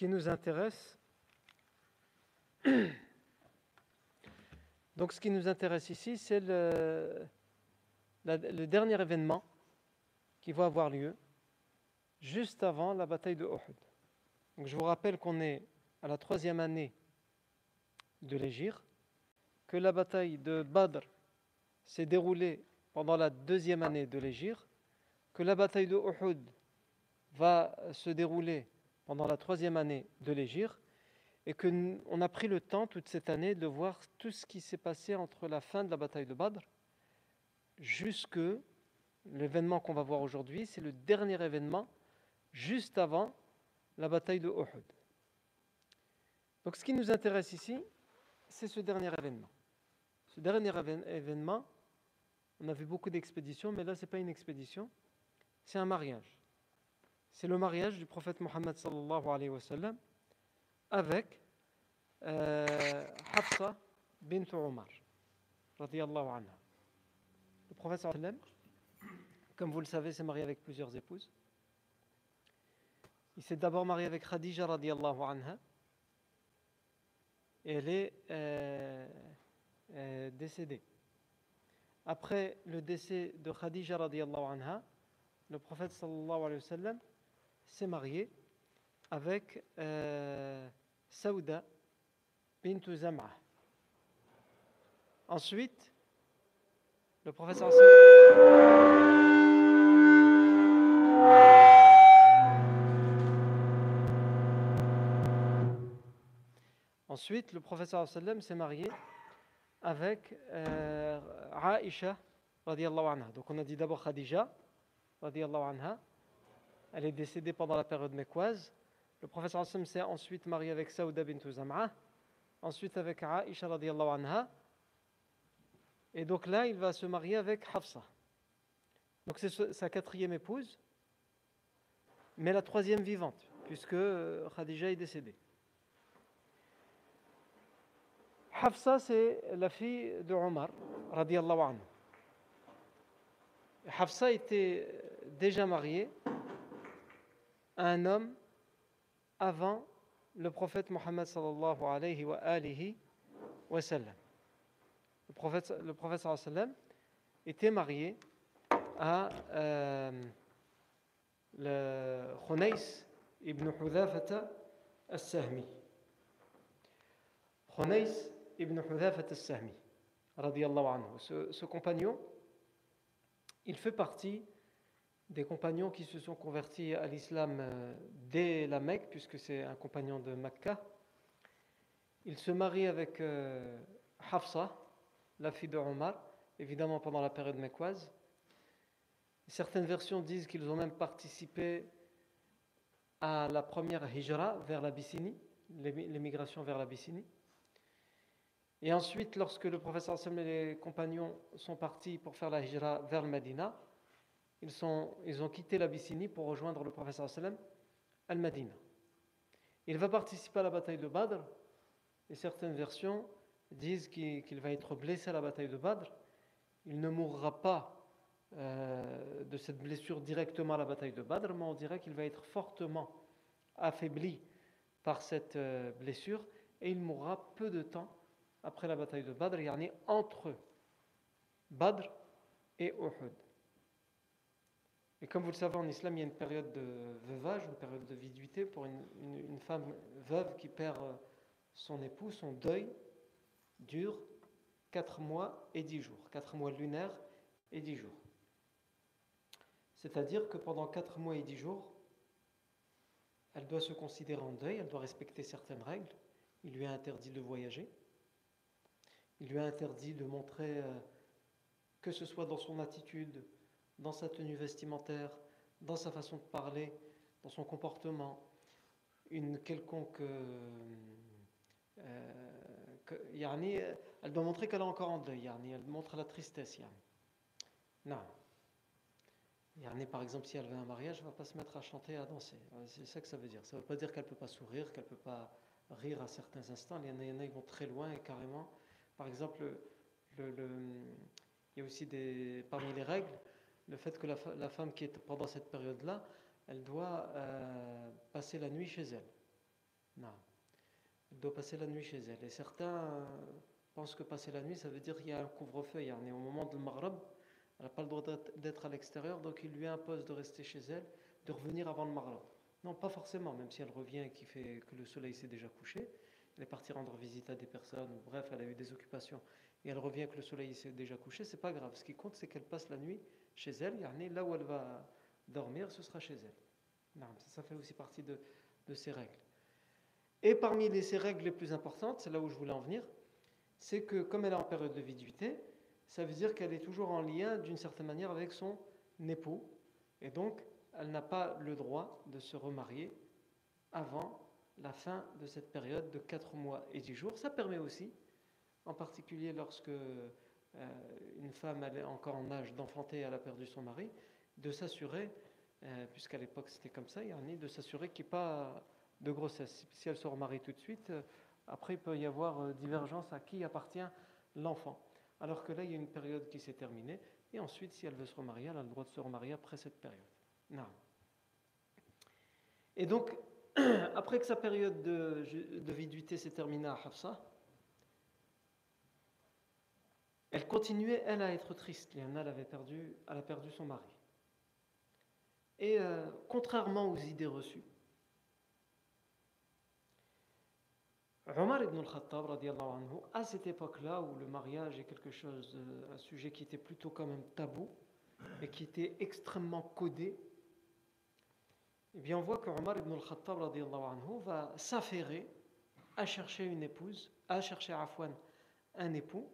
qui nous intéresse, donc ce qui nous intéresse ici, c'est le, dernier événement qui va avoir lieu juste avant la bataille de Uhud. Donc je vous rappelle qu'on est à la troisième année de l'Égir, que la bataille de Badr s'est déroulée pendant la deuxième année de l'Égir, que la bataille de Uhud va se dérouler pendant la troisième année de l'Égir, et qu'on a pris le temps toute cette année de voir tout ce qui s'est passé entre la fin de la bataille de Badr jusque l'événement qu'on va voir aujourd'hui, c'est le dernier événement juste avant la bataille de Uhud. Donc ce qui nous intéresse ici, c'est ce dernier événement. Ce dernier événement, on a vu beaucoup d'expéditions, mais là, ce n'est pas une expédition, c'est un mariage. C'est le mariage du prophète Mohammed sallallahu alayhi wa sallam avec euh, Hafsa bint Omar, radiyallahu anha. Le prophète sallallahu alayhi wa sallam, comme vous le savez, s'est marié avec plusieurs épouses. Il s'est d'abord marié avec Khadija radiallahu anha. Et elle est euh, euh, décédée. Après le décès de Khadija radiallahu anha, le prophète sallallahu alayhi wa sallam s'est marié avec euh, Saouda Zam'a. Ensuite, le sallam Ensuite, le professeur s'est marié avec euh, Aisha. Donc on a dit d'abord Khadija anha. Elle est décédée pendant la période mécoise. Le professeur sallam s'est ensuite marié avec Saouda bint Zam'a. Ensuite avec Aisha radiallahu anha. Et donc là, il va se marier avec Hafsa. Donc c'est sa quatrième épouse, mais la troisième vivante, puisque euh, Khadija est décédée. Hafsa, c'est la fille de Omar, radiallahu anhu. Hafsa était déjà mariée un homme avant le prophète Mohammed sallallahu alayhi wa alihi wa sallam. Le prophète, le prophète sallallahu alayhi wa sallam était marié à euh, le ibn Hudhafata al-Sahmi. Khunais ibn Hudhafat al-Sahmi, anhu. Ce, ce compagnon, il fait partie des compagnons qui se sont convertis à l'islam euh, dès la Mecque, puisque c'est un compagnon de Mecca. Il se marie avec euh, Hafsa, la fille de Omar, évidemment pendant la période mecquoise. Certaines versions disent qu'ils ont même participé à la première hijra vers l'Abyssinie, l'émigration vers l'Abyssinie. Et ensuite, lorsque le professeur Sam et les compagnons sont partis pour faire la hijra vers le Medina, ils, ont quitté l'Abyssinie pour rejoindre le professeur Sallam al-Medina. Il va participer à la bataille de Badr, et certaines versions disent qu'il va être blessé à la bataille de Badr. Il ne mourra pas euh, de cette blessure directement à la bataille de Badr, mais on dirait qu'il va être fortement affaibli par cette euh, blessure, et il mourra peu de temps après la bataille de Badr, yani entre Badr et Uhud. Et comme vous le savez, en islam, il y a une période de veuvage, une période de viduité pour une, femme veuve qui perd euh, son époux. Son deuil dure 4 mois et 10 jours, 4 mois lunaires et 10 jours. C'est-à-dire que pendant 4 mois et 10 jours, elle doit se considérer en deuil, elle doit respecter certaines règles. Il lui est interdit de voyager. Il lui a interdit de montrer, euh, que ce soit dans son attitude, dans sa tenue vestimentaire, dans sa façon de parler, dans son comportement, une quelconque. Euh, euh, elle doit montrer qu'elle est encore en deuil. elle montre la tristesse. Non. par exemple, si elle veut un mariage, elle ne va pas se mettre à chanter, à danser. C'est ça que ça veut dire. Ça ne veut pas dire qu'elle ne peut pas sourire, qu'elle ne peut pas rire à certains instants. Il y en a, qui vont très loin et carrément par exemple, le, il y a aussi des, parmi les règles le fait que la, femme qui est pendant cette période-là, elle doit euh, passer la nuit chez elle. Non. Elle doit passer la nuit chez elle. Et certains pensent que passer la nuit, ça veut dire qu'il y a un couvre-feu. Au moment du Maghreb, elle n'a pas le droit d'être à l'extérieur, donc il lui impose de rester chez elle, de revenir avant le Maghreb. Non, pas forcément, même si elle revient et fait que le soleil s'est déjà couché. Elle est partie rendre visite à des personnes, bref, elle a eu des occupations, et elle revient que le soleil s'est déjà couché, c'est pas grave. Ce qui compte, c'est qu'elle passe la nuit chez elle, là où elle va dormir, ce sera chez elle. Ça fait aussi partie de, de ces règles. Et parmi les, ces règles les plus importantes, c'est là où je voulais en venir, c'est que comme elle est en période de viduité, ça veut dire qu'elle est toujours en lien d'une certaine manière avec son époux, et donc elle n'a pas le droit de se remarier avant la fin de cette période de 4 mois et 10 jours. Ça permet aussi, en particulier lorsque une femme est encore en âge d'enfanter, elle a perdu son mari, de s'assurer, euh, puisqu'à l'époque c'était comme ça, de s'assurer qu'il n'y ait pas de grossesse. Si elle se remarie tout de suite, euh, après il peut y avoir divergence à qui appartient l'enfant. Alors que là, il y a une période qui s'est terminée, et ensuite, si elle veut se remarier, elle a le droit de se remarier après cette période. Non. Et donc, après que sa période de, de viduité s'est terminée à Hafsa, elle continuait, elle, à être triste. Liana, elle avait perdu, elle a perdu son mari. Et euh, contrairement aux idées reçues, Omar ibn al-Khattab, à cette époque-là où le mariage est quelque chose, un sujet qui était plutôt quand même tabou et qui était extrêmement codé, eh bien on voit que Omar ibn al-Khattab va s'affairer à chercher une épouse, à chercher Afwan un époux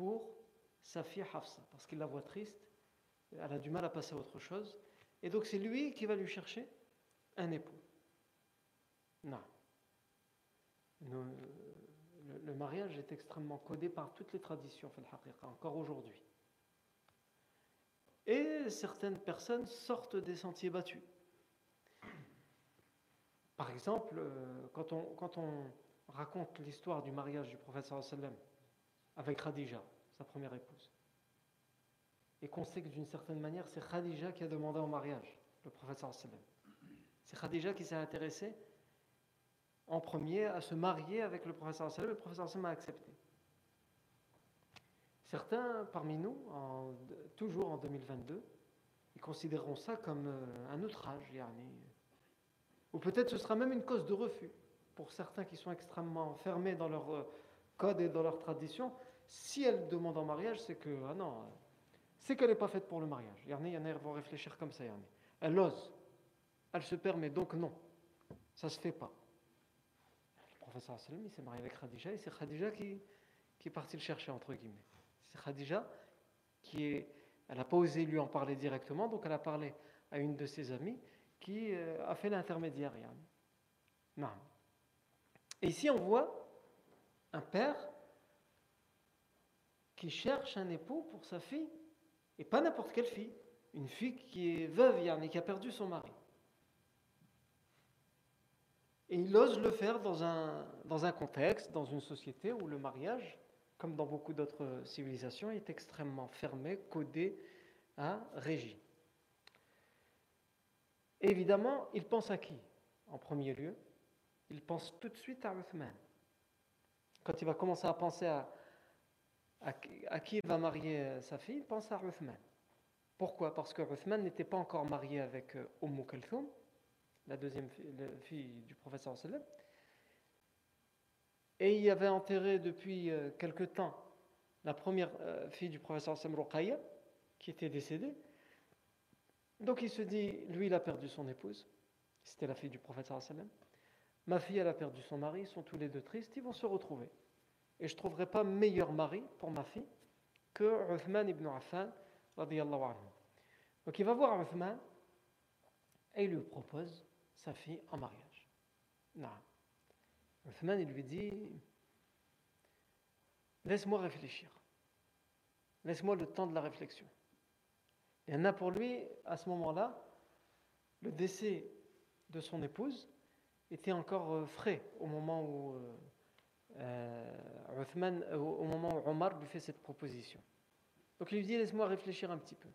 pour sa fille Hafsa, parce qu'il la voit triste, elle a du mal à passer à autre chose, et donc c'est lui qui va lui chercher un époux. Non le, mariage est extrêmement codé par toutes les traditions, encore aujourd'hui. Et certaines personnes sortent des sentiers battus. Par exemple, euh, quand on, quand on raconte l'histoire du mariage du prophète sallam avec Khadija, sa première épouse, et qu'on sait que d'une certaine manière, c'est Khadija qui a demandé en mariage le prophète. C'est Khadija qui s'est intéressée en premier à se marier avec le professeur sallam, le professeur sallam a accepté. Certains parmi nous, toujours en 2022, ils considéreront ça comme euh, un outrage, ou peut-être ce sera même une cause de refus pour certains qui sont extrêmement fermés dans leur euh, code et dans leur tradition. Si elle demande en mariage, c'est que, ah non, c'est qu'elle n'est pas faite pour le mariage. Il y en a, vont réfléchir comme ça. Elle ose, elle se permet, donc non, ça ne se fait pas professeur sallam, il s'est marié avec Khadija et c'est Khadija qui, qui est parti le chercher, entre guillemets. C'est Khadija qui est. Elle n'a pas osé lui en parler directement, donc elle a parlé à une de ses amies qui euh, a fait l'intermédiaire. Non. Et ici, on voit un père qui cherche un époux pour sa fille, et pas n'importe quelle fille, une fille qui est veuve, et qui a perdu son mari. Et il ose le faire dans un, dans un contexte, dans une société où le mariage, comme dans beaucoup d'autres civilisations, est extrêmement fermé, codé, à régi. évidemment, il pense à qui En premier lieu, il pense tout de suite à Uthman. Quand il va commencer à penser à, qui il va marier sa fille, il pense à Uthman. Pourquoi? Parce que Uthman n'était pas encore marié avec Umm Kulthum, la deuxième fille, du professeur sallam. Et il avait enterré depuis euh, quelque temps la première euh, fille du professeur sallam, Ruqayya, qui était décédée. Donc il se dit, lui, il a perdu son épouse. C'était la fille du professeur sallam. Ma fille, a perdu son mari. Ils sont tous les deux tristes. Ils vont se retrouver. Et je ne trouverai pas meilleur mari pour ma fille que Uthman ibn Affan, anhu. Donc il va voir Uthman et il lui propose sa fille en mariage. Non. Uthman, il lui dit Laisse-moi réfléchir. Laisse-moi le temps de la réflexion. Il y en a pour lui, à ce moment-là, le décès de son épouse était encore euh, frais au moment où euh, euh, Uthman, au moment où Omar lui fait cette proposition. Donc il lui dit Laisse-moi réfléchir un petit peu.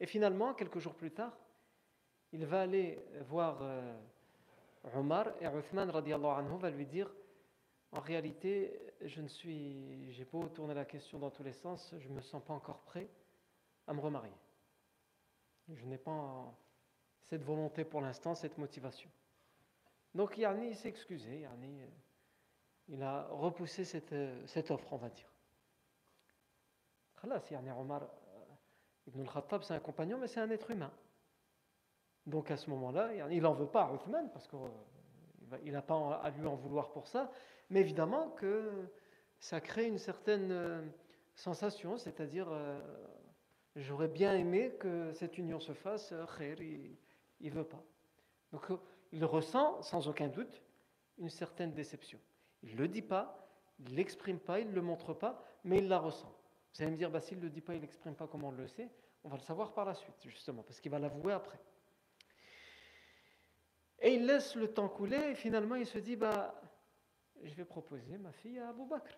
Et finalement, quelques jours plus tard, il va aller voir Omar et Uthman anhu va lui dire en réalité, je ne suis, j'ai beau tourner la question dans tous les sens, je ne me sens pas encore prêt à me remarier. Je n'ai pas cette volonté pour l'instant, cette motivation. Donc Yarni s'est excusé, Yarni, euh, il a repoussé cette, euh, cette offre, on va dire. Khalas, Yarni Omar euh, Ibn al-Khattab, c'est un compagnon, mais c'est un être humain. Donc à ce moment-là, il n'en veut pas à Uthman, parce qu'il n'a pas à lui en vouloir pour ça, mais évidemment que ça crée une certaine sensation, c'est-à-dire j'aurais bien aimé que cette union se fasse, khair, il ne veut pas. Donc il ressent sans aucun doute une certaine déception. Il ne le dit pas, il ne l'exprime pas, il ne le montre pas, mais il la ressent. Vous allez me dire, bah, s'il ne le dit pas, il ne l'exprime pas, comment on le sait On va le savoir par la suite, justement, parce qu'il va l'avouer après. Et il laisse le temps couler, et finalement il se dit, bah, je vais proposer ma fille à Abu Bakr.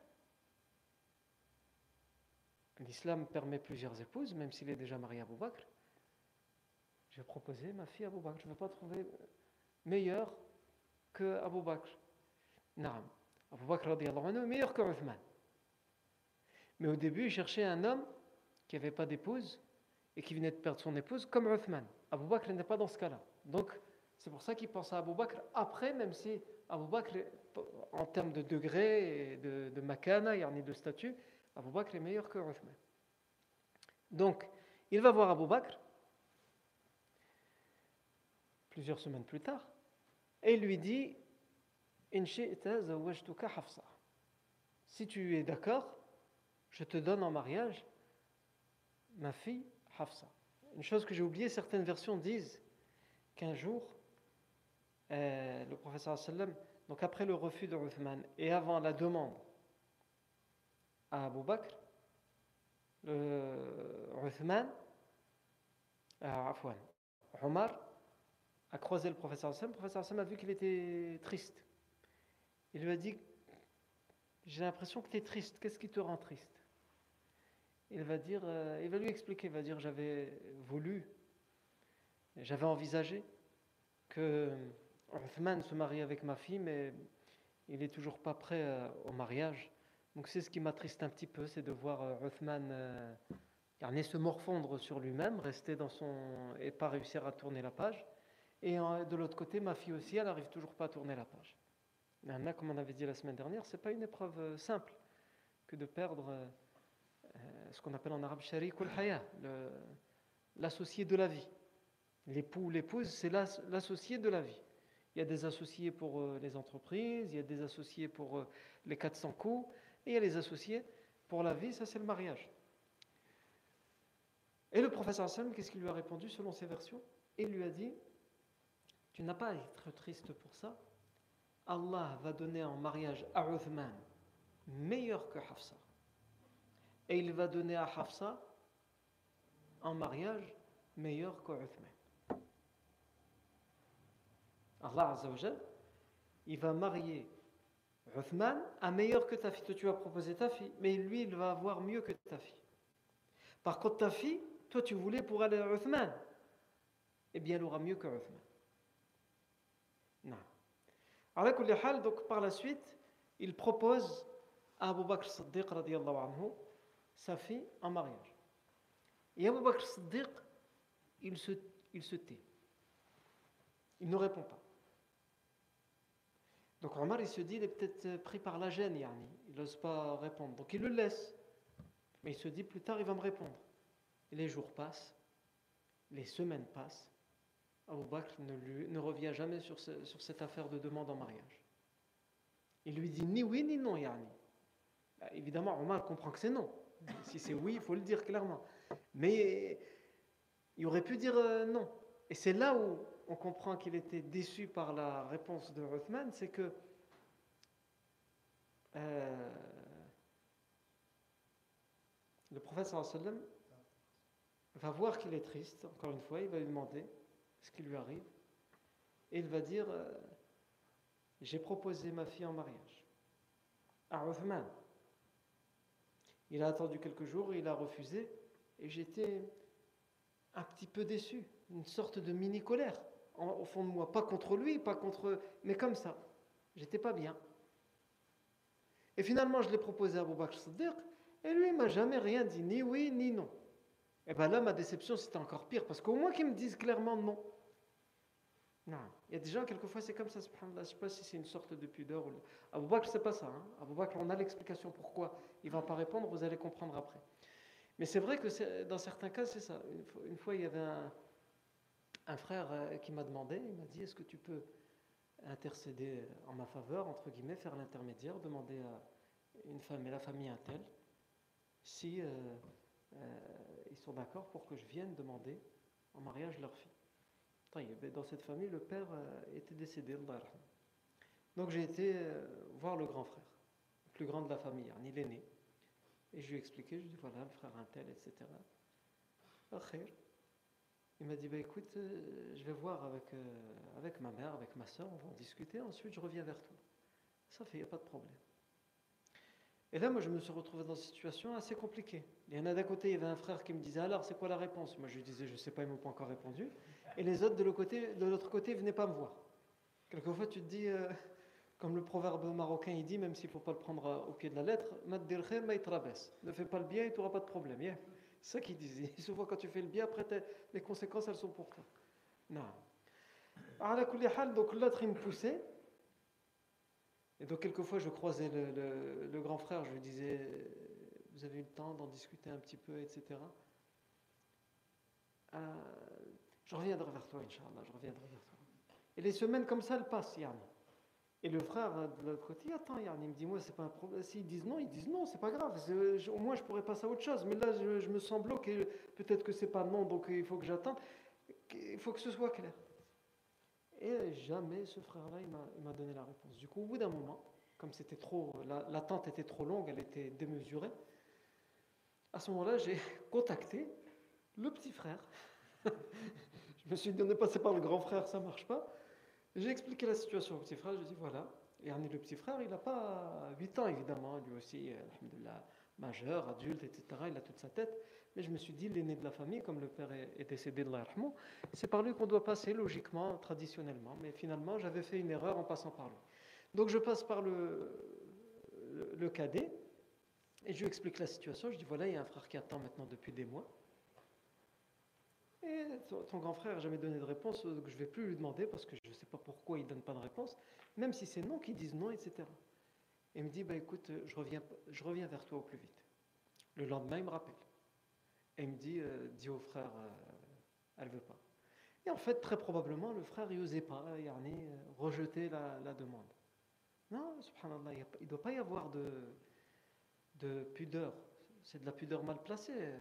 L'islam permet plusieurs épouses, même s'il est déjà marié à Abu Bakr. Je vais proposer ma fille à Abu Bakr. Je ne veux pas trouver meilleur que Abu Bakr. Non, Abu Bakr est meilleur que Uthman. Mais au début, il cherchait un homme qui n'avait pas d'épouse et qui venait de perdre son épouse comme Uthman. Abu Bakr n'est pas dans ce cas-là. Donc, c'est pour ça qu'il pense à Abu Bakr après, même si Abu Bakr, en termes de degré et de, de makana, il de statut, Abu Bakr est meilleur que Uthman. Donc, il va voir Abu Bakr plusieurs semaines plus tard et lui dit Si tu es d'accord, je te donne en mariage ma fille Hafsa. Une chose que j'ai oubliée, certaines versions disent qu'un jour, euh, le professeur sallam, donc après le refus de Uthman et avant la demande à Abu Bakr, le Uthman, euh, Omar a croisé le professeur Hassan. Le professeur Hassan a vu qu'il était triste. Il lui a dit J'ai l'impression que tu es triste. Qu'est-ce qui te rend triste? Il va, dire, euh, il va lui expliquer Il va dire J'avais voulu, j'avais envisagé que Uthman se marie avec ma fille, mais il n'est toujours pas prêt euh, au mariage. Donc c'est ce qui m'attriste un petit peu, c'est de voir euh, Uthman euh, se morfondre sur lui-même, rester dans son et pas réussir à tourner la page. Et de l'autre côté, ma fille aussi, elle n'arrive toujours pas à tourner la page. Maintenant, comme on avait dit la semaine dernière, c'est pas une épreuve euh, simple que de perdre euh, euh, ce qu'on appelle en arabe sharik haya, l'associé de la vie. L'époux ou l'épouse, c'est l'associé de la vie. Il y a des associés pour les entreprises, il y a des associés pour les 400 coups, et il y a les associés pour la vie, ça c'est le mariage. Et le professeur Hassan, qu'est-ce qu'il lui a répondu selon ses versions? Il lui a dit tu n'as pas à être triste pour ça. Allah va donner en mariage à Uthman meilleur que Hafsa. Et il va donner à Hafsa en mariage meilleur que Uthman. Allah Azzawajal, il va marier Uthman à meilleur que ta fille. Toi, tu vas proposer ta fille, mais lui, il va avoir mieux que ta fille. Par contre, ta fille, toi, tu voulais pour aller à Uthman. Eh bien, elle aura mieux que Uthman. Donc, par la suite, il propose à Abu Bakr Siddiq anhu, sa fille en mariage. Et Abu Bakr Siddiq, il se, il se tait. Il ne répond pas. Donc Omar, il se dit, il est peut-être pris par la gêne, yani. il n'ose pas répondre. Donc il le laisse. Mais il se dit, plus tard, il va me répondre. Les jours passent, les semaines passent, Abu Bakr ne, revient jamais sur, cette affaire de demande en mariage. Il lui dit ni oui ni non, Yani. Bah, évidemment, Omar comprend que c'est non. Si c'est oui, il faut le dire clairement. Mais il aurait pu dire euh, non. Et c'est là où on comprend qu'il était déçu par la réponse de Ruthman, c'est que euh, le prophète sallam va voir qu'il est triste, encore une fois, il va lui demander ce qui lui arrive. Et il va dire euh, J'ai proposé ma fille en mariage à Uthman. Il a attendu quelques jours, il a refusé, et j'étais un petit peu déçu, une sorte de mini-colère. au fond de moi, pas contre lui, pas contre, mais comme ça. J'étais pas bien. Et finalement, je l'ai proposé à Abu Bakr et lui, il m'a jamais rien dit, ni oui, ni non. Et bien là, ma déception, c'était encore pire, parce qu'au moins qu'ils me disent clairement non. Non. Il y a des gens, quelquefois, c'est comme ça. Je ne sais pas si c'est une sorte de pudeur. Ou... Abu Bakr, c'est pas ça. Hein. Abu Bakr, on a l'explication pourquoi il ne va pas répondre, vous allez comprendre après. Mais c'est vrai que dans certains cas, c'est ça. Une fois, il y avait un, un frère euh, qui m'a demandé, il m'a dit, est-ce que tu peux intercéder en ma faveur, entre guillemets, faire l'intermédiaire, demander à une femme et la famille un tel si euh, euh, ils sont d'accord pour que je vienne demander en mariage leur fille. Dans cette famille, le père était décédé, donc j'ai été voir le grand frère, le plus grand de la famille, il l'aîné. Et je lui ai expliqué, je lui ai dit voilà, le frère un tel, etc. Il m'a dit bah, écoute, euh, je vais voir avec, euh, avec ma mère, avec ma soeur, on va en discuter, ensuite je reviens vers toi. Ça fait, il n'y a pas de problème. Et là, moi, je me suis retrouvé dans une situation assez compliquée. Il y en a d'un côté, il y avait un frère qui me disait alors, c'est quoi la réponse? Moi, je lui disais je ne sais pas, ils ne m'ont pas encore répondu. Et les autres de l'autre côté, côté, venaient pas me voir. Quelquefois, tu te dis, euh, comme le proverbe marocain, il dit, même s'il ne faut pas le prendre au pied de la lettre, ne fais pas le bien et tu n'auras pas de problème. C'est ça qu'il disait. Souvent, quand tu fais le bien, après, les conséquences, elles sont pour toi. Non. Donc l'autre, il me poussait. Et donc, quelquefois, je croisais le, grand frère, je lui disais Vous avez eu le temps d'en discuter un petit peu, etc. Euh, je reviendrai vers toi, Inch'Allah, je reviendrai vers toi. Et les semaines comme ça, elles passent, Yann. Et le frère euh, de l'autre côté, attends, il me dit, moi, c'est pas un problème. S'ils disent non, ils disent non, c'est pas grave. au moins, je pourrais passer à autre chose. Mais là, je, me sens bloqué. Peut-être que c'est pas non, donc il faut que j'attende. Il faut que ce soit clair. Et jamais ce frère-là, il m'a donné la réponse. Du coup, au bout d'un moment, comme c'était trop, l'attente était trop longue, elle était démesurée, à ce moment-là, j'ai contacté le petit frère. je me suis dit, on est passé par le grand frère, ça marche pas. J'ai expliqué la situation au petit frère, je lui ai dit voilà. Et le petit frère, il n'a pas 8 ans évidemment, lui aussi, la majeur, adulte, etc. Il a toute sa tête. Mais je me suis dit, l'aîné de la famille, comme le père est décédé de l'Arhmou, c'est par lui qu'on doit passer logiquement, traditionnellement. Mais finalement, j'avais fait une erreur en passant par lui. Donc je passe par le, le, cadet et je lui explique la situation. Je dis voilà, il y a un frère qui attend maintenant depuis des mois. Et ton, grand frère n'a jamais donné de réponse, que je ne vais plus lui demander parce que je ne sais pas pourquoi il ne donne pas de réponse, même si c'est non, qu'ils disent non, etc. Et il me dit, bah, écoute, je reviens, je reviens vers toi au plus vite. Le lendemain, il me rappelle. Et il me dit, euh, dis au frère, euh, elle ne veut pas. Et en fait, très probablement, le frère, n'osait pas, euh, rejeter la, la, demande. Non, subhanallah, il ne doit pas y avoir de, de pudeur. C'est de la pudeur mal placée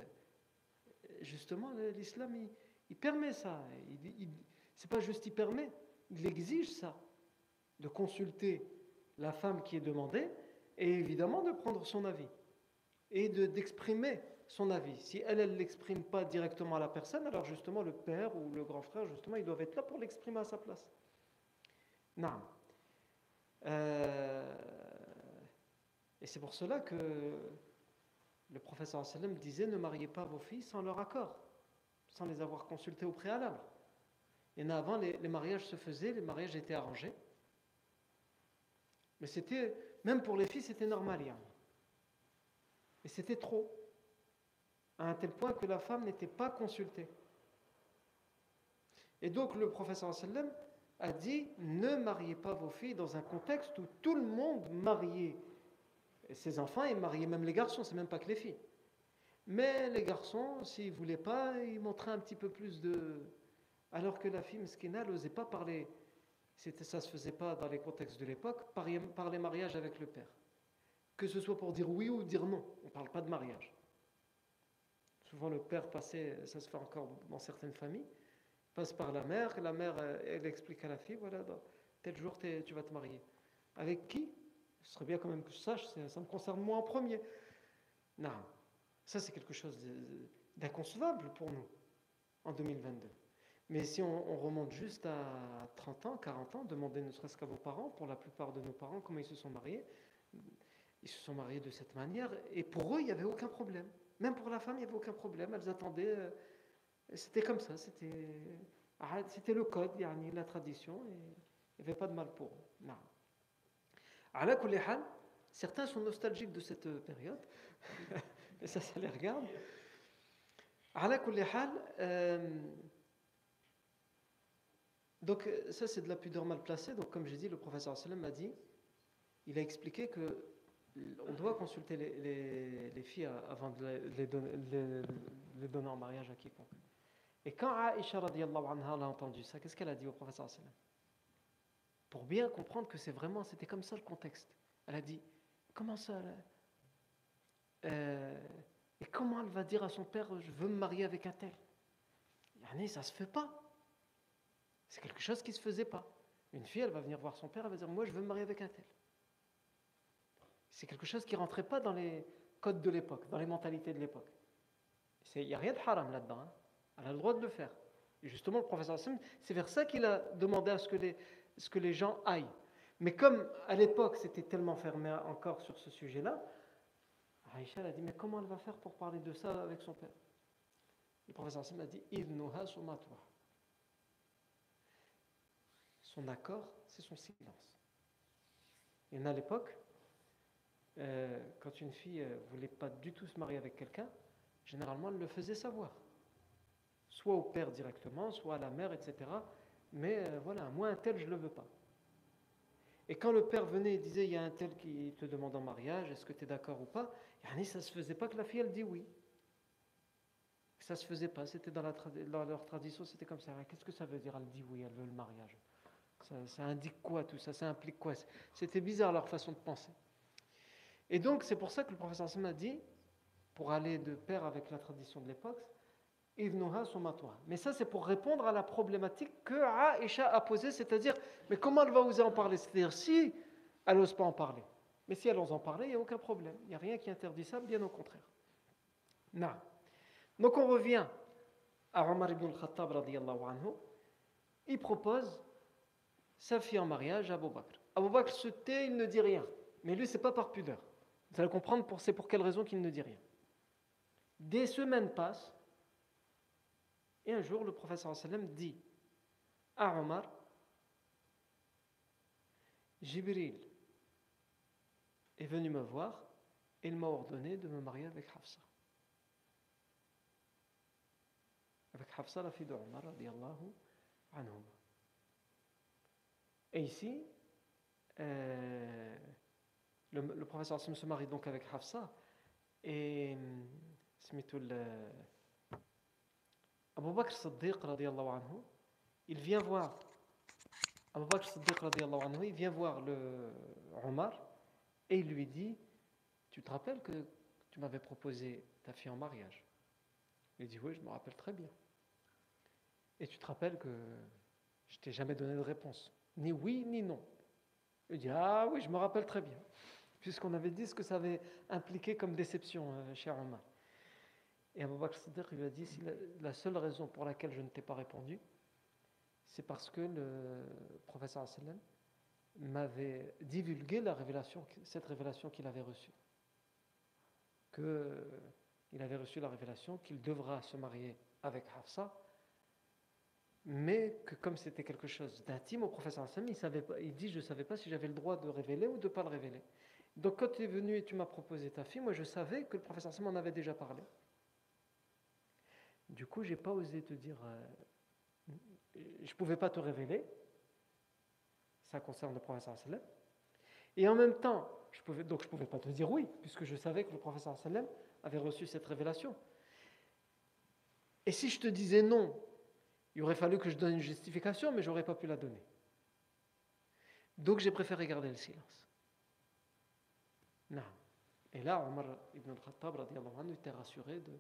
justement, l'islam, il, permet ça. C'est pas juste il permet, il exige ça, de consulter la femme qui est demandée et évidemment de prendre son avis et d'exprimer son avis. Si elle, elle ne l'exprime pas directement à la personne, alors justement le père ou le grand frère, justement, ils doivent être là pour l'exprimer à sa place. Non. Euh, et c'est pour cela que le professeur sallam disait ne mariez pas vos filles sans leur accord, sans les avoir consultées au préalable. A avant, les, mariages se faisaient, les mariages étaient arrangés. Mais c'était, même pour les filles, c'était normal. Et c'était trop, à un tel point que la femme n'était pas consultée. Et donc le professeur sallam a dit ne mariez pas vos filles dans un contexte où tout le monde mariait ses enfants, ils mariaient même les garçons, c'est même pas que les filles. Mais les garçons, s'ils ne voulaient pas, ils montraient un petit peu plus de. Alors que la fille Mskina n'osait pas parler, ça ne se faisait pas dans les contextes de l'époque, par les mariages avec le père. Que ce soit pour dire oui ou dire non, on ne parle pas de mariage. Souvent le père passait, ça se fait encore dans certaines familles, passe par la mère, la mère elle explique à la fille, voilà, tel jour tu vas te marier. Avec qui? Ce serait bien quand même que je sache, ça me concerne moi en premier. Non, ça c'est quelque chose d'inconcevable pour nous en 2022. Mais si on, remonte juste à 30 ans, 40 ans, demandez ne serait-ce qu'à vos parents, pour la plupart de nos parents, comment ils se sont mariés. Ils se sont mariés de cette manière, et pour eux, il n'y avait aucun problème. Même pour la femme, il n'y avait aucun problème. Elles attendaient. Euh, c'était comme ça. C'était C'était le code, la tradition, et il n'y avait pas de mal pour eux. Non. Certains sont nostalgiques de cette période, et ça, ça les regarde. Euh, donc ça c'est de la pudeur mal placée. Donc comme j'ai dit, le professeur sallam m'a dit, il a expliqué que on doit consulter les, les, filles avant de les, donner, en mariage à quiconque. Et quand Aisha anha a entendu ça, qu'est-ce qu'elle a dit au professeur sallam Pour bien comprendre que c'est vraiment, c'était comme ça le contexte. Elle a dit, comment ça euh, Et comment elle va dire à son père, je veux me marier avec un tel? Yani, ça se fait pas. C'est quelque chose qui se faisait pas. Une fille, elle va venir voir son père, elle va dire, moi je veux me marier avec un tel. C'est quelque chose qui rentrait pas dans les codes de l'époque, dans les mentalités de l'époque. Il n'y a rien de haram là-dedans. Hein. Elle a le droit de le faire. Et justement, le professeur Hassan, c'est vers ça qu'il a demandé à ce que, les, ce que les gens aillent. Mais comme à l'époque, c'était tellement fermé encore sur ce sujet-là, Aïcha a dit Mais comment elle va faire pour parler de ça avec son père? Le professeur Hassan a dit Son accord, c'est son silence. Et à l'époque, euh, quand une fille ne euh, voulait pas du tout se marier avec quelqu'un, généralement elle le faisait savoir. Soit au père directement, soit à la mère, etc. Mais euh, voilà, moi un tel, je ne le veux pas. Et quand le père venait et disait, il y a un tel qui te demande en mariage, est-ce que tu es d'accord ou pas? Ça ne se faisait pas que la fille, elle dit oui. Ça ne se faisait pas, c'était dans, leur tradition, c'était comme ça. Qu'est-ce que ça veut dire, elle dit oui, elle veut le mariage? Ça, ça indique quoi tout ça? Ça implique quoi? C'était bizarre leur façon de penser. Et donc, c'est pour ça que le professeur Sam a dit, pour aller de pair avec la tradition de l'époque, mais ça, c'est pour répondre à la problématique que Aisha a posée, c'est-à-dire, mais comment elle va oser en parler? C'est-à-dire, si elle n'ose pas en parler. Mais si elle ose en parler, il n'y a aucun problème. Il n'y a rien qui interdit ça, bien au contraire. Non. Donc on revient à Omar ibn al-Khattab, anhu. Il propose sa fille en mariage à Abu Bakr. Abu Bakr se tait, il ne dit rien. Mais lui, c'est pas par pudeur. Vous allez comprendre pour, c'est pour quelle raison qu'il ne dit rien. Des semaines passent, et un jour, le professeur sallam dit à Omar Jibril est venu me voir et il m'a ordonné de me marier avec Hafsa. Avec Hafsa, la fille d'Omar, anhu. Et ici, euh, le, professeur se marie donc avec Hafsa et euh, Abu Bakr Siddiq anhu, il vient voir Abu Bakr Siddiq anhu, il vient voir le Omar et il lui dit Tu te rappelles que tu m'avais proposé ta fille en mariage? Il dit Oui, je me rappelle très bien. Et tu te rappelles que je t'ai jamais donné de réponse, ni oui ni non. Il dit Ah oui, je me rappelle très bien puisqu'on avait dit ce que ça avait impliqué comme déception euh, chez Omar. Et Abu Bakr Siddiq lui a dit la, seule raison pour laquelle je ne t'ai pas répondu, c'est parce que le professeur sallam m'avait divulgué cette révélation qu'il avait reçue. Qu'il avait reçu la révélation qu'il devra se marier avec Hafsa, mais que comme c'était quelque chose d'intime au professeur sallam, il, savait il dit je ne savais pas si j'avais le droit de révéler ou de ne pas le révéler. Donc quand tu es venu et tu m'as proposé ta fille, moi je savais que le professeur Sam en avait déjà parlé. Du coup, j'ai pas osé te dire, euh, je ne pouvais pas te révéler. Ça concerne le professeur sallam. Et en même temps, je donc je ne pouvais pas te dire oui, puisque je savais que le professeur avait reçu cette révélation. Et si je te disais non, il aurait fallu que je donne une justification, mais je n'aurais pas pu la donner. Donc j'ai préféré garder le silence. Non. Et là, Omar ibn al-Khattab était rassuré de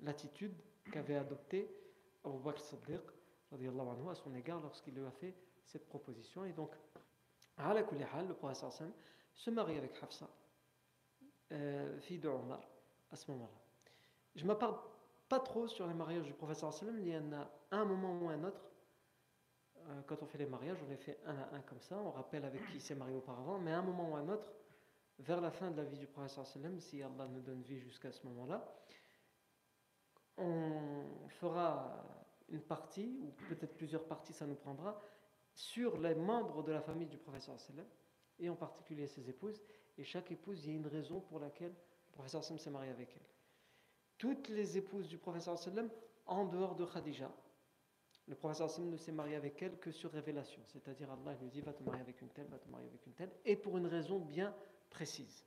l'attitude qu'avait adoptée Abu Bakr Siddiq à son égard lorsqu'il lui a fait cette proposition. Et donc, le professeur se marie avec Hafsa, euh, fille de Omar, à ce moment-là. Je ne m'apparde pas trop sur les mariages du professeur sallam, il y en a un moment ou un autre. Euh, quand on fait les mariages, on les fait un à un comme ça, on rappelle avec qui s'est marié auparavant, mais à un moment ou un autre, vers la fin de la vie du prophète si Allah nous donne vie jusqu'à ce moment-là, on fera une partie, ou peut-être plusieurs parties, ça nous prendra, sur les membres de la famille du professeur et en particulier ses épouses. Et chaque épouse, il y a une raison pour laquelle le professeur s'est marié avec elle. Toutes les épouses du professeur en dehors de Khadija, le professeur ne s'est marié avec elle que sur révélation. C'est-à-dire Allah lui dit va te marier avec une telle, va te marier avec une telle, et pour une raison bien précise.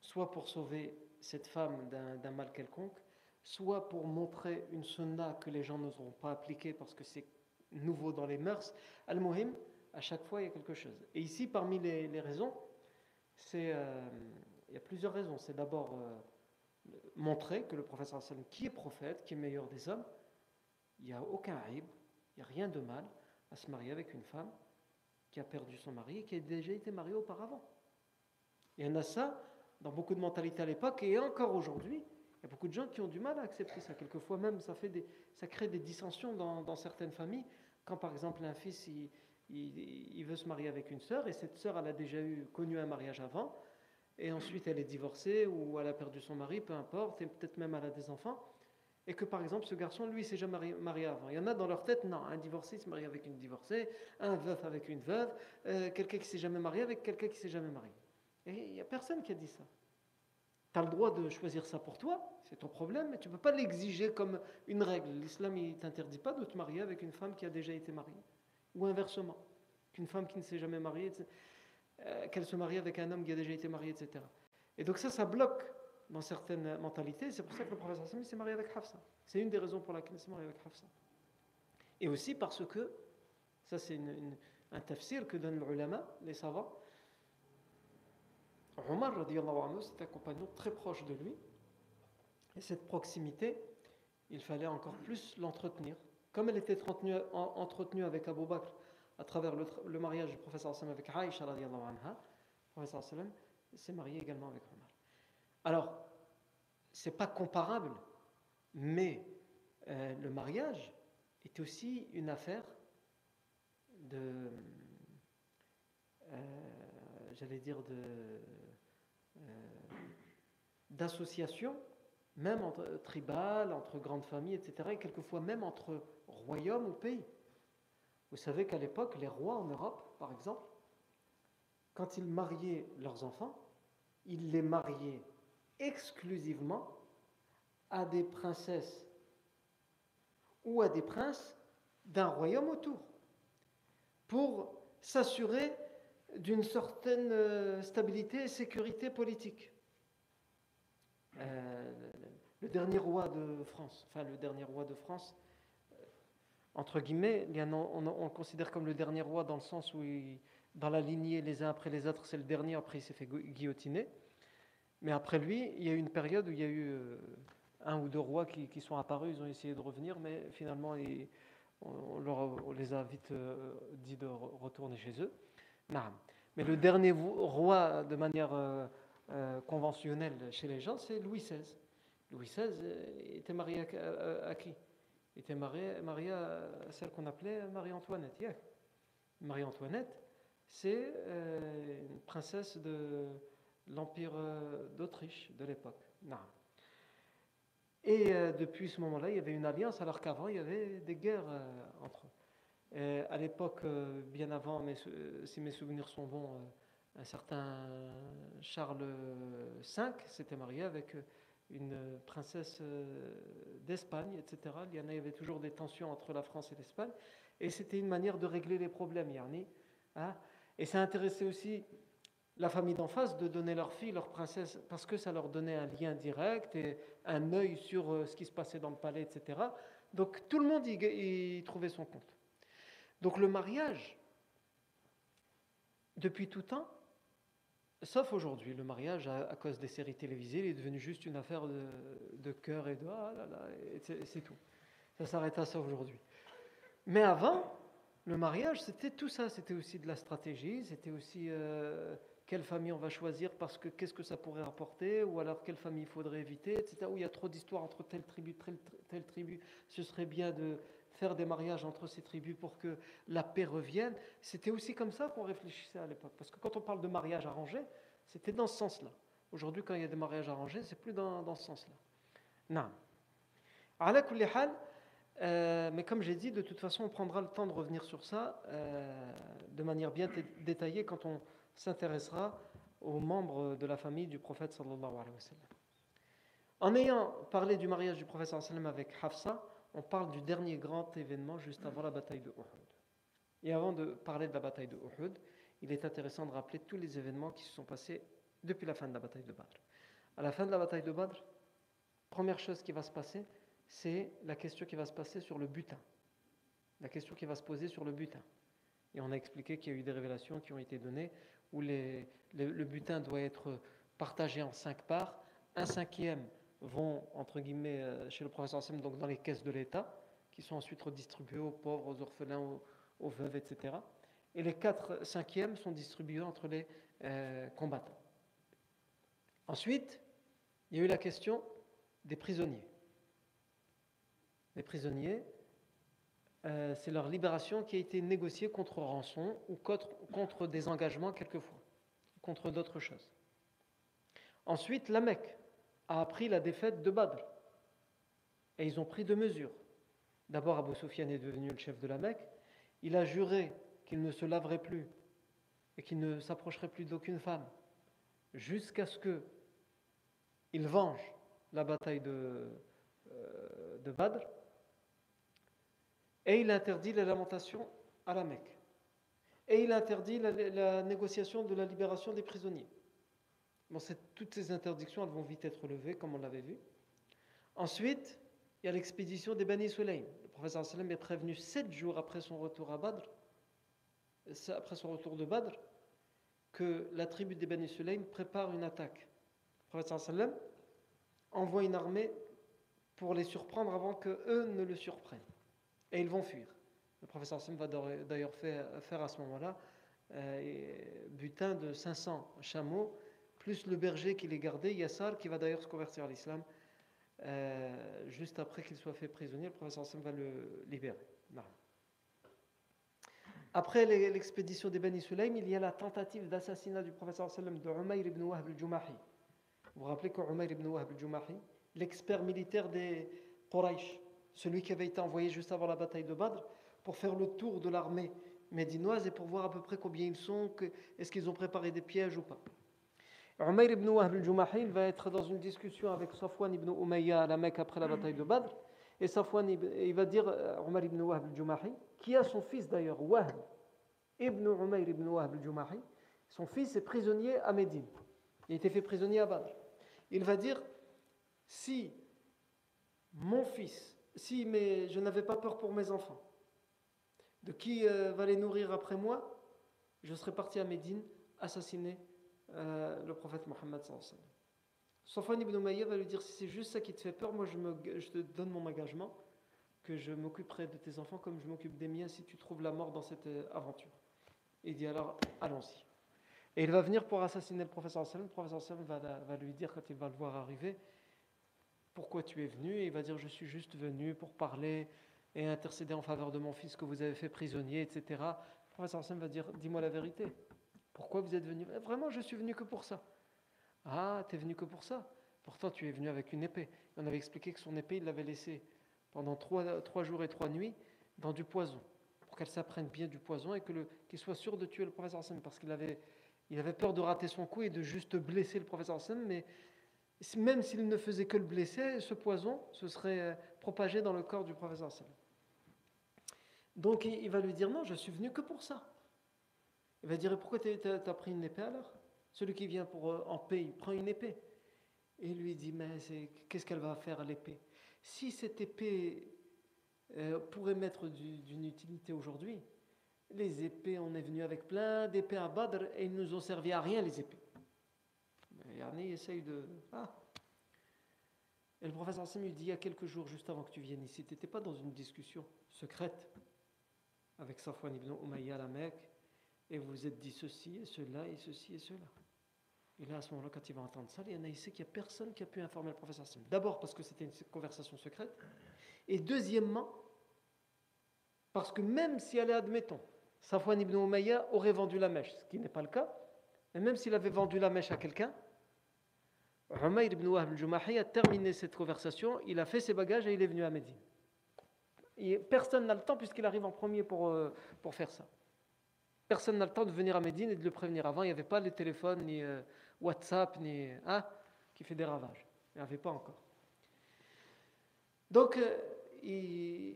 Soit pour sauver cette femme d'un mal quelconque, soit pour montrer une sunna que les gens n'oseront pas appliquer parce que c'est nouveau dans les mœurs. Al-Muhim, à chaque fois, il y a quelque chose. Et ici, parmi les, raisons, c'est, euh, il y a plusieurs raisons. C'est d'abord euh, montrer que le professeur sallam, qui est prophète, qui est meilleur des hommes, il n'y a aucun haïb, il n'y a rien de mal à se marier avec une femme qui a perdu son mari et qui a déjà été mariée auparavant. Il y en a ça dans beaucoup de mentalités à l'époque et encore aujourd'hui. Il y a beaucoup de gens qui ont du mal à accepter ça. Quelquefois même, ça, crée des dissensions dans, certaines familles. Quand par exemple un fils il, veut se marier avec une sœur et cette sœur elle a déjà connu un mariage avant et ensuite elle est divorcée ou elle a perdu son mari, peu importe, et peut-être même elle a des enfants et que par exemple ce garçon, lui, s'est jamais marié, avant. Il y en a dans leur tête, non, un divorcé se marie avec une divorcée, un veuf avec une veuve, euh, quelqu'un qui s'est jamais marié avec quelqu'un qui s'est jamais marié. Il n'y a personne qui a dit ça. Tu as le droit de choisir ça pour toi, c'est ton problème, mais tu ne peux pas l'exiger comme une règle. L'islam ne t'interdit pas de te marier avec une femme qui a déjà été mariée. Ou inversement, qu'une femme qui ne s'est jamais mariée, euh, qu'elle se marie avec un homme qui a déjà été marié, etc. Et donc ça, ça bloque dans certaines mentalités. C'est pour ça que le professeur Sami s'est marié avec Hafsa. C'est une des raisons pour laquelle il s'est marié avec Hafsa. Et aussi parce que, ça c'est un tafsir que donnent les les savants, Omar, c'est un compagnon très proche de lui. Et cette proximité, il fallait encore plus l'entretenir. Comme elle était entretenue, avec Abu Bakr à travers le, mariage du professeur Hassan avec Aïcha, anha, le professeur s'est marié également avec Omar. Alors, c'est pas comparable, mais euh, le mariage est aussi une affaire de, euh, j'allais dire, de, d'association, même entre tribales, entre grandes familles, etc., et quelquefois même entre royaumes ou pays. Vous savez qu'à l'époque, les rois en Europe, par exemple, quand ils mariaient leurs enfants, ils les mariaient exclusivement à des princesses ou à des princes d'un royaume autour, pour s'assurer d'une certaine euh, stabilité et sécurité politique. Euh, le dernier roi de France, enfin le dernier roi de France, euh, entre guillemets, on, on, le considère comme le dernier roi dans le sens où, dans la lignée, les uns après les autres, c'est le dernier, après il s'est fait guillotiner. Mais après lui, il y a eu une période où il y a eu euh, un ou deux rois qui, sont apparus, ils ont essayé de revenir, mais finalement, on, leur, les a vite dit de retourner chez eux. Mais le dernier roi, de manière euh, conventionnelle chez les gens, c'est Louis XVI. Louis XVI était marié à, qui? Il était marié, à celle qu'on appelait Marie-Antoinette. Marie-Antoinette, c'est une princesse de l'Empire euh, d'Autriche de l'époque. Et euh, depuis ce moment-là, il y avait une alliance, alors qu'avant, il y avait des guerres euh, entre eux. à l'époque, bien avant, mais, si mes souvenirs sont bons, un certain Charles V s'était marié avec une princesse d'Espagne, etc. Il y en avait toujours des tensions entre la France et l'Espagne. Et c'était une manière de régler les problèmes, Yarni. Hein. Et ça intéressait aussi la famille d'en face de donner leur fille, leur princesse, parce que ça leur donnait un lien direct et un œil sur euh, ce qui se passait dans le palais, etc. Donc tout le monde y, trouvait son compte. Donc le mariage, depuis tout temps, sauf aujourd'hui, le mariage, à, cause des séries télévisées, il est devenu juste une affaire de, cœur et de ah là là, c'est tout. Ça s'arrête à ça aujourd'hui. Mais avant, le mariage, c'était tout ça. C'était aussi de la stratégie, c'était aussi euh, quelle famille on va choisir parce que qu'est-ce que ça pourrait rapporter, ou alors quelle famille il faudrait éviter, etc. Où il y a trop d'histoires entre telle tribu, telle, telle tribu, ce serait bien de faire des mariages entre ces tribus pour que la paix revienne. C'était aussi comme ça qu'on réfléchissait à l'époque. Parce que quand on parle de mariage arrangé, c'était dans ce sens-là. Aujourd'hui, quand il y a des mariages arrangés, c'est plus dans, dans ce sens-là. Non. Euh, mais comme j'ai dit, de toute façon, on prendra le temps de revenir sur ça euh, de manière bien détaillée quand on s'intéressera aux membres de la famille du prophète sallallahu alayhi wa sallam. En ayant parlé du mariage du prophète sallallahu alayhi wa sallam avec Hafsa, on parle du dernier grand événement juste avant la bataille de Uhud. Et avant de parler de la bataille de Uhud, il est intéressant de rappeler tous les événements qui se sont passés depuis la fin de la bataille de Badr. À la fin de la bataille de Badr, première chose qui va se passer, c'est la question qui va se passer sur le butin. La question qui va se poser sur le butin. Et on a expliqué qu'il y a eu des révélations qui ont été données où le, butin doit être partagé en cinq parts. Un cinquième vont, entre guillemets, euh, chez le professeur Sem, donc dans les caisses de l'État, qui sont ensuite redistribuées aux pauvres, aux orphelins, aux, veuves, etc. Et les quatre cinquièmes sont distribués entre les euh, combattants. Ensuite, il y a eu la question des prisonniers. Les prisonniers, euh, c'est leur libération qui a été négociée contre rançon ou contre, contre des engagements quelquefois, contre d'autres choses. Ensuite, la Mecque a appris la défaite de Badr. Et ils ont pris deux mesures. D'abord, Abu Sufyan est devenu le chef de la Mecque. Il a juré qu'il ne se laverait plus et qu'il ne s'approcherait plus d'aucune femme jusqu'à ce que il venge la bataille de, euh, de Badr et il interdit la lamentation à la Mecque. Et il interdit la, négociation de la libération des prisonniers. Toutes ces interdictions, vont vite être levées, comme on l'avait vu. Ensuite, il y a l'expédition des Bani Sulaim. Le professeur Salem est prévenu sept jours après son retour à Badr, après son retour de Badr, que la tribu des Bani Sulaim prépare une attaque. Le professeur Salem envoie une armée pour les surprendre avant que eux ne le surprennent et ils vont fuir. Le professeur Sim va d'ailleurs faire, à ce moment-là euh, butin de 500 chameaux, plus le berger qui les gardait, Yassar, qui va d'ailleurs se convertir à l'islam euh, juste après qu'il soit fait prisonnier. Le professeur va le libérer. Après l'expédition des Bani Sulaim, il y a la tentative d'assassinat du professeur sallam de Umayr ibn Wahb al-Jumahi. Vous vous rappelez que Umayr ibn Wahb al-Jumahi, l'expert militaire des Quraysh, celui qui avait été envoyé juste avant la bataille de Badr, pour faire le tour de l'armée médinoise et pour voir à peu près combien ils sont, est-ce qu'ils ont préparé des pièges ou pas. Umayr ibn Wahb al-Jumahi va être dans une discussion avec Safwan ibn Umayya à la Mecque après la bataille de Badr. Et Safwan il va dire, euh, Umar ibn Wahb al-Jumahi, qui a son fils d'ailleurs, Wahb ibn Umayr ibn Wahb al-Jumahi, son fils est prisonnier à Médine. Il a été fait prisonnier à Badr. Il va dire, si mon fils si mais je n'avais pas peur pour mes enfants, de qui euh, va les nourrir après moi Je serais parti à Médine assassiner euh, le prophète Mohammed. Safwan ibn Umayyah va lui dire Si c'est juste ça qui te fait peur, moi je, te donne mon engagement que je m'occuperai de tes enfants comme je m'occupe des miens si tu trouves la mort dans cette euh, aventure. Il dit alors Allons-y. Et il va venir pour assassiner le professeur Le professeur va, va lui dire quand il va le voir arriver pourquoi tu es venu? Et il va dire Je suis juste venu pour parler et intercéder en faveur de mon fils que vous avez fait prisonnier, etc. Le professeur Hassan va dire Dis-moi la vérité. Pourquoi vous êtes venu? Eh, Vraiment, je suis venu que pour ça. Ah, tu es venu que pour ça? Pourtant, tu es venu avec une épée. on avait expliqué que son épée, il l'avait laissée pendant trois, jours et trois nuits dans du poison, pour qu'elle s'apprenne bien du poison et qu'il soit sûr de tuer le professeur Hassan, parce qu'il avait, peur de rater son coup et de juste blesser le professeur Hassan, mais même s'il ne faisait que le blesser, ce poison se serait euh, propagé dans le corps du professeur Donc il va lui dire non, je suis venu que pour ça. Il va dire pourquoi tu as, pris une épée alors? Celui qui vient pour, euh, en paix, il prend une épée. Et lui dit mais qu'est-ce qu'elle va faire l'épée? Si cette épée euh, pourrait mettre d'une utilité aujourd'hui, les épées, on est venu avec plein d'épées à Badr et ils nous ont servi à rien les épées. Yani essaye de. Ah. Et le professeur Hassan lui dit il y a quelques jours, juste avant que tu viennes ici, tu n'étais pas dans une discussion secrète avec Safwan ibn Umayya à la Mecque, et vous vous êtes dit ceci et cela, et ceci et cela. Et là, à ce moment-là, quand il va entendre ça, il y en a ici qu'il n'y a personne qui a pu informer le professeur Hassan. D'abord parce que c'était une conversation secrète, et deuxièmement, parce que même si elle est, admettons, Safwan ibn Umayya aurait vendu la mèche, ce qui n'est pas le cas, et même s'il avait vendu la mèche à quelqu'un, Umayr ibn Wahb al-Jumahi a terminé cette conversation, il a fait ses bagages et il est venu à Médine. Personne n'a le temps puisqu'il arrive en premier pour, euh, pour faire ça. Personne n'a le temps de venir à Médine et de le prévenir. Avant, il n'y avait pas les téléphones, ni euh, WhatsApp, ni. Hein, qui fait des ravages. Il n'y avait pas encore. Donc, euh,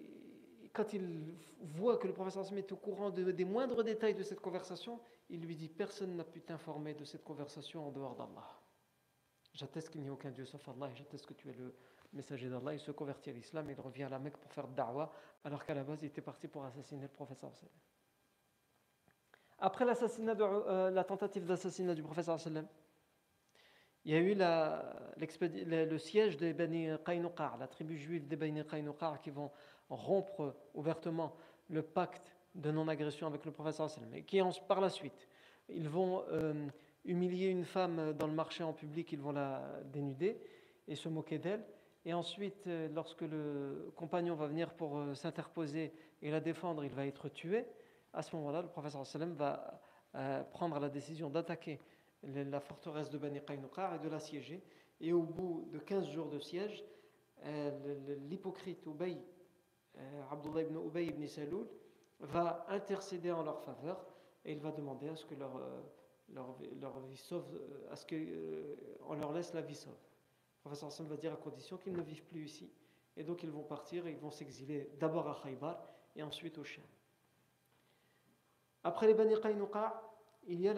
quand il voit que le professeur est au courant des moindres détails de cette conversation, il lui dit Personne n'a pu t'informer de cette conversation en dehors d'Allah. J'atteste qu'il n'y a aucun Dieu sauf Allah et j'atteste que tu es le messager d'Allah. Il se convertit à l'islam et il revient à la Mecque pour faire da'wah, alors qu'à la base il était parti pour assassiner le professeur. Après l'assassinat euh, la tentative d'assassinat du professeur, il y a eu le siège des Bani Qaynuqa, la tribu juive des Bani Qaynuqa qui vont rompre ouvertement le pacte de non-agression avec le professeur et qui par la suite, ils vont euh, humilier une femme dans le marché en public, ils vont la dénuder et se moquer d'elle. Et ensuite, euh, lorsque le compagnon va venir pour s'interposer et la défendre, il va être tué. À ce moment-là, le professeur sallam va euh, prendre la décision d'attaquer la forteresse de Bani Qaynuqa et de l'assiéger. Et au bout de 15 jours de siège, l'hypocrite Ubay, Abdullah ibn Ubay ibn Saloul, va intercéder en leur faveur et il va demander à ce que leur vie sauve, euh, à ce qu'on euh, leur laisse la vie sauve. Le professeur Hassan va dire à condition qu'ils ne vivent plus ici. Et donc ils vont partir et ils vont s'exiler d'abord à Khaybar et ensuite au Sham. Après les Bani Qaynuqa, il y a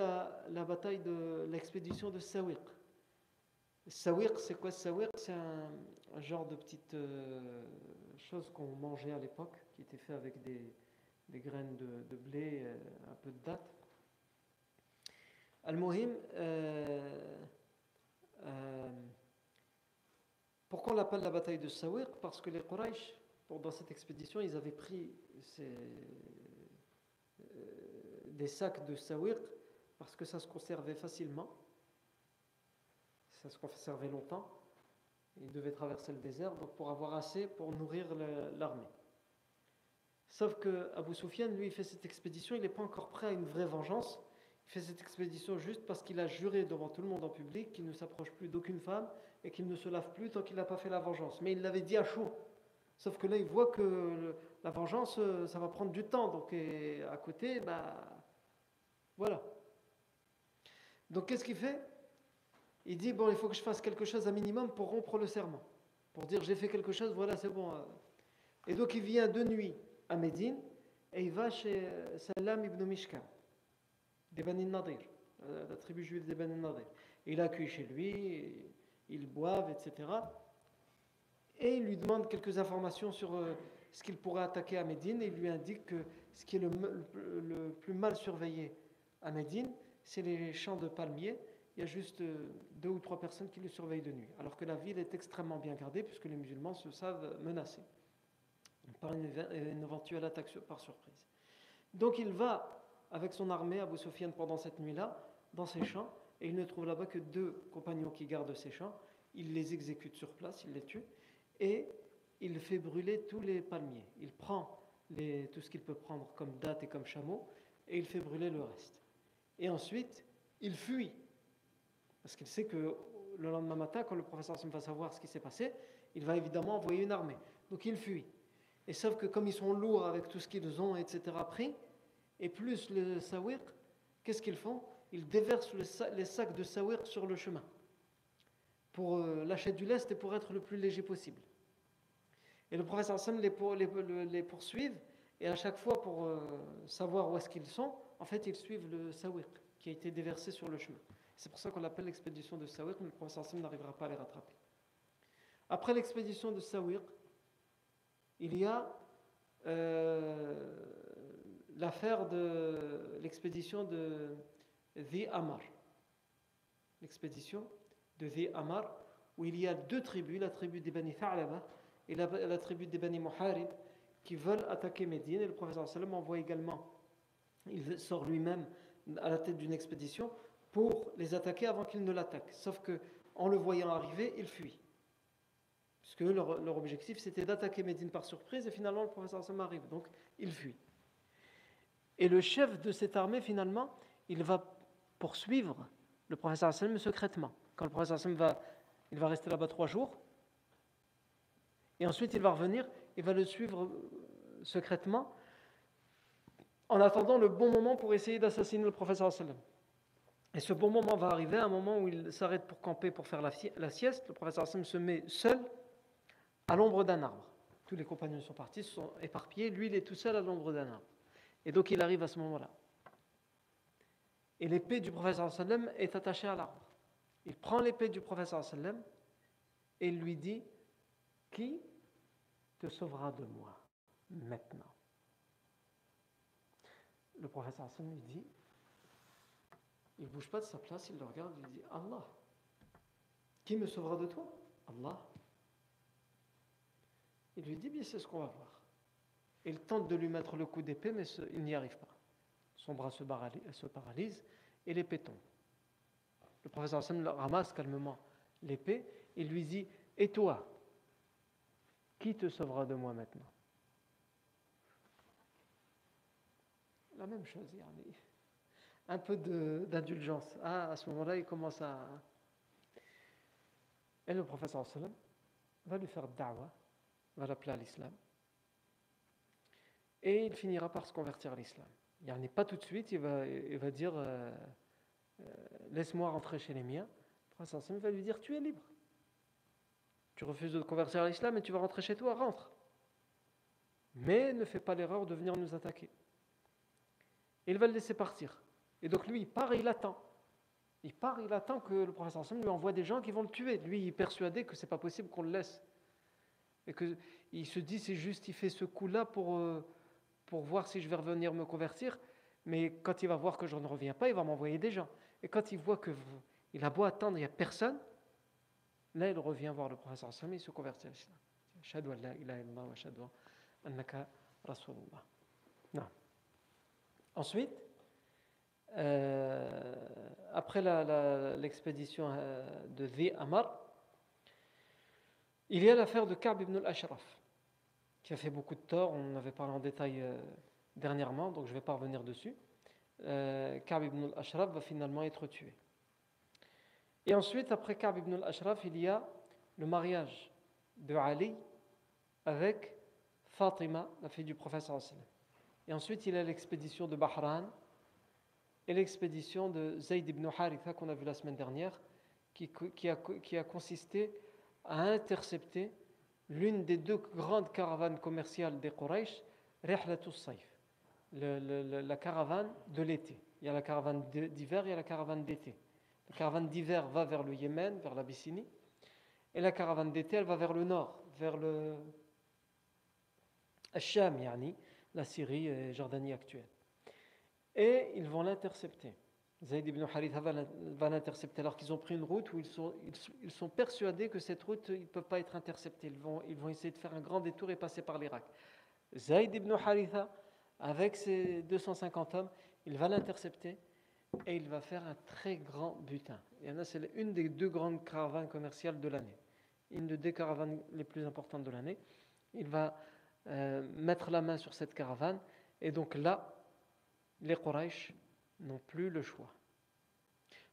la, bataille de l'expédition de Sawiq. Sawiq, c'est quoi Sawiq? C'est un, genre de petite euh, chose qu'on mangeait à l'époque, qui était fait avec des, graines de, blé, euh, un peu de date. Al-Muhim, euh, pourquoi on l'appelle la bataille de Sawiq? Parce que les Quraysh, pendant cette expédition, ils avaient pris ces, des sacs de Sawiq parce que ça se conservait facilement, ça se conservait longtemps. Ils devaient traverser le désert donc pour avoir assez pour nourrir l'armée. Sauf que Abu Sufyan, lui, il fait cette expédition, il n'est pas encore prêt à une vraie vengeance il fait cette expédition juste parce qu'il a juré devant tout le monde en public qu'il ne s'approche plus d'aucune femme et qu'il ne se lave plus tant qu'il n'a pas fait la vengeance. Mais il l'avait dit à chaud. Sauf que là, il voit que la vengeance, euh, ça va prendre du temps. Donc, à côté, bah, voilà. Donc, qu'est-ce qu'il fait? Il dit Bon, il faut que je fasse quelque chose à minimum pour rompre le serment. Pour dire J'ai fait quelque chose, voilà, c'est bon. Euh. Et donc, il vient de nuit à Médine et il va chez Salam ibn Mishkan des Bani Nadir, euh, la tribu juive des Bani Nadir. Il accueille chez lui, ils boivent, etc. Et il lui demande quelques informations sur euh, ce qu'il pourrait attaquer à Médine et il lui indique que ce qui est le, plus mal surveillé à Médine, c'est les champs de palmiers. Il y a juste euh, deux ou trois personnes qui le surveillent de nuit, alors que la ville est extrêmement bien gardée puisque les musulmans se savent menacés par une, une éventuelle attaque par surprise. Donc il va avec son armée, Abu Sufyan, pendant cette nuit-là, dans ses champs, et il ne trouve là-bas que deux compagnons qui gardent ces champs. Il les exécute sur place, il les tue, et il fait brûler tous les palmiers. Il prend tout ce qu'il peut prendre comme date et comme chameau, et il fait brûler le reste. Et ensuite, il fuit, parce qu'il sait que le lendemain matin, quand le professeur va savoir ce qui s'est passé, il va évidemment envoyer une armée. Donc il fuit. Et sauf que comme ils sont lourds avec tout ce qu'ils ont, etc., pris, et plus le sawir, qu'est-ce qu'ils font? Ils déversent les sacs de sawir sur le chemin pour euh, lâcher du lest et pour être le plus léger possible. Et le professeur Hassan les, pour, et à chaque fois pour euh, savoir où est-ce qu'ils sont, en fait ils suivent le sawir qui a été déversé sur le chemin. C'est pour ça qu'on l'appelle l'expédition de Sawir, mais le Hassan n'arrivera pas à les rattraper. Après l'expédition de Sawir, il y a euh, l'affaire de l'expédition de The Amar. L'expédition de The Amar, où il y a deux tribus, la tribu des Bani Tha'laba et la, tribu des Bani Muharib, qui veulent attaquer Médine. Et le professeur envoie également, il sort lui-même à la tête d'une expédition pour les attaquer avant qu'ils ne l'attaquent. Sauf que en le voyant arriver, il fuit. Puisque leur, leur objectif, c'était d'attaquer Médine par surprise, et finalement, le professeur sallam arrive. Donc, il fuit. Et le chef de cette armée, finalement, il va poursuivre le professeur Hassan secrètement. Quand le professeur Hassan va il va rester là-bas trois jours, et ensuite il va revenir, il va le suivre euh, secrètement, en attendant le bon moment pour essayer d'assassiner le professeur sallam. Et ce bon moment va arriver, un moment où il s'arrête pour camper, pour faire la, sieste. Le professeur sallam se met seul à l'ombre d'un arbre. Tous les compagnons sont partis, sont éparpillés. Lui, il est tout seul à l'ombre d'un arbre. Et donc, il arrive à ce moment-là. Et l'épée du professeur sallam est attachée à l'arbre. Il prend l'épée du professeur sallam et lui dit Qui te sauvera de moi maintenant? Le professeur sallam lui dit Il ne bouge pas de sa place, il le regarde, il dit Allah. Qui me sauvera de toi? Allah. Il lui dit Bien, c'est ce qu'on va voir. Il tente de lui mettre le coup d'épée, mais il n'y arrive pas. Son bras se, paralyse et l'épée tombe. Le professeur Hassan ramasse calmement l'épée et lui dit Et toi Qui te sauvera de moi maintenant? La même chose, un peu d'indulgence. Ah, à ce moment-là, il commence à. Et le professeur sallam va lui faire da'wa, va l'appeler à l'islam. Et il finira par se convertir à l'islam. Il n'est pas tout de suite, il va, il va dire euh, euh, laisse-moi rentrer chez les miens. Le prince va lui dire, tu es libre. Tu refuses de te convertir à l'islam et tu vas rentrer chez toi, rentre. Mais ne fais pas l'erreur de venir nous attaquer. Il va le laisser partir. Et donc lui, il part et il attend. Il part, il attend que le professeur Hassan lui envoie des gens qui vont le tuer. Lui, il est persuadé que c'est pas possible qu'on le laisse. Et que il se dit, c'est juste, il fait ce coup-là pour, euh, pour voir si je vais revenir me convertir. Mais quand il va voir que je ne reviens pas, il va m'envoyer des gens. Et quand il voit qu'il a beau attendre, il n'y a personne, là il revient voir le professeur Sam et il se convertit à l'islam. Ilaha illallah wa annaka rasulullah. Non. Ensuite, euh, après l'expédition euh, de Dhi Amar, il y a l'affaire de Ka'b ibn al-Ashraf, qui a fait beaucoup de tort. On en avait parlé en détail euh, dernièrement, donc je ne vais pas revenir dessus euh, Ka'b ibn al-Ashraf va finalement être tué. Et ensuite, après Ka'b ibn al-Ashraf, il y a le mariage de Ali avec Fatima, la fille du prophète Et ensuite, il y a l'expédition de Bahran et l'expédition de Zayd ibn Haritha qu'on a vu la semaine dernière, qui, a, consisté à intercepter l'une des deux grandes caravanes commerciales des Quraysh, Rihlatus Saif la caravane de l'été. Il y a la caravane d'hiver, il y a la caravane d'été. La caravane d'hiver va vers le Yémen, vers l'Abyssinie, et la caravane d'été, elle va vers le nord, vers le Sham, yani, la Syrie et Jordanie actuelle. Et ils vont l'intercepter. Zayd ibn Haritha va l'intercepter alors qu'ils ont pris une route où ils sont, ils, sont persuadés que cette route, ne peuvent pas être interceptés. Ils vont, ils vont essayer de faire un grand détour et passer par l'Irak. Zayd ibn Haritha avec ses 250 hommes, il va l'intercepter et il va faire un très grand butin. Et c'est une des deux grandes caravanes commerciales de l'année, une des deux caravanes les plus importantes de l'année. Il va euh, mettre la main sur cette caravane et donc là, les Quraysh n'ont plus le choix.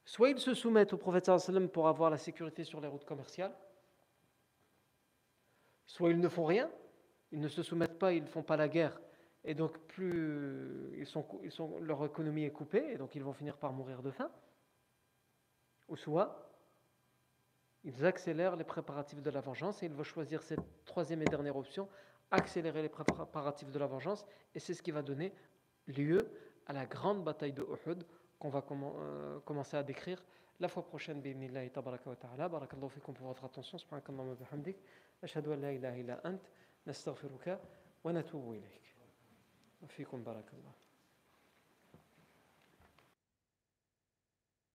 Soit ils se soumettent au prophète pour avoir la sécurité sur les routes commerciales, soit ils ne font rien, ils ne se soumettent pas, ils ne font pas la guerre et donc plus sont, ils sont, leur économie est coupée, et donc ils vont finir par mourir de faim. Ou soit, ils accélèrent les préparatifs de la vengeance, et ils vont choisir cette troisième et dernière option, accélérer les préparatifs de la vengeance, et c'est ce qui va donner lieu à la grande bataille de Uhud qu'on va euh, commencer à décrire la fois prochaine. Bi'ibnillahi tabaraka wa ta'ala. Barakallahu fikum pour votre attention. Subhanakallahu wa bihamdik. Ashhadu an la ilaha illa ant. Nastaghfiruka wa natubu ilayk. Fikum barakallahu.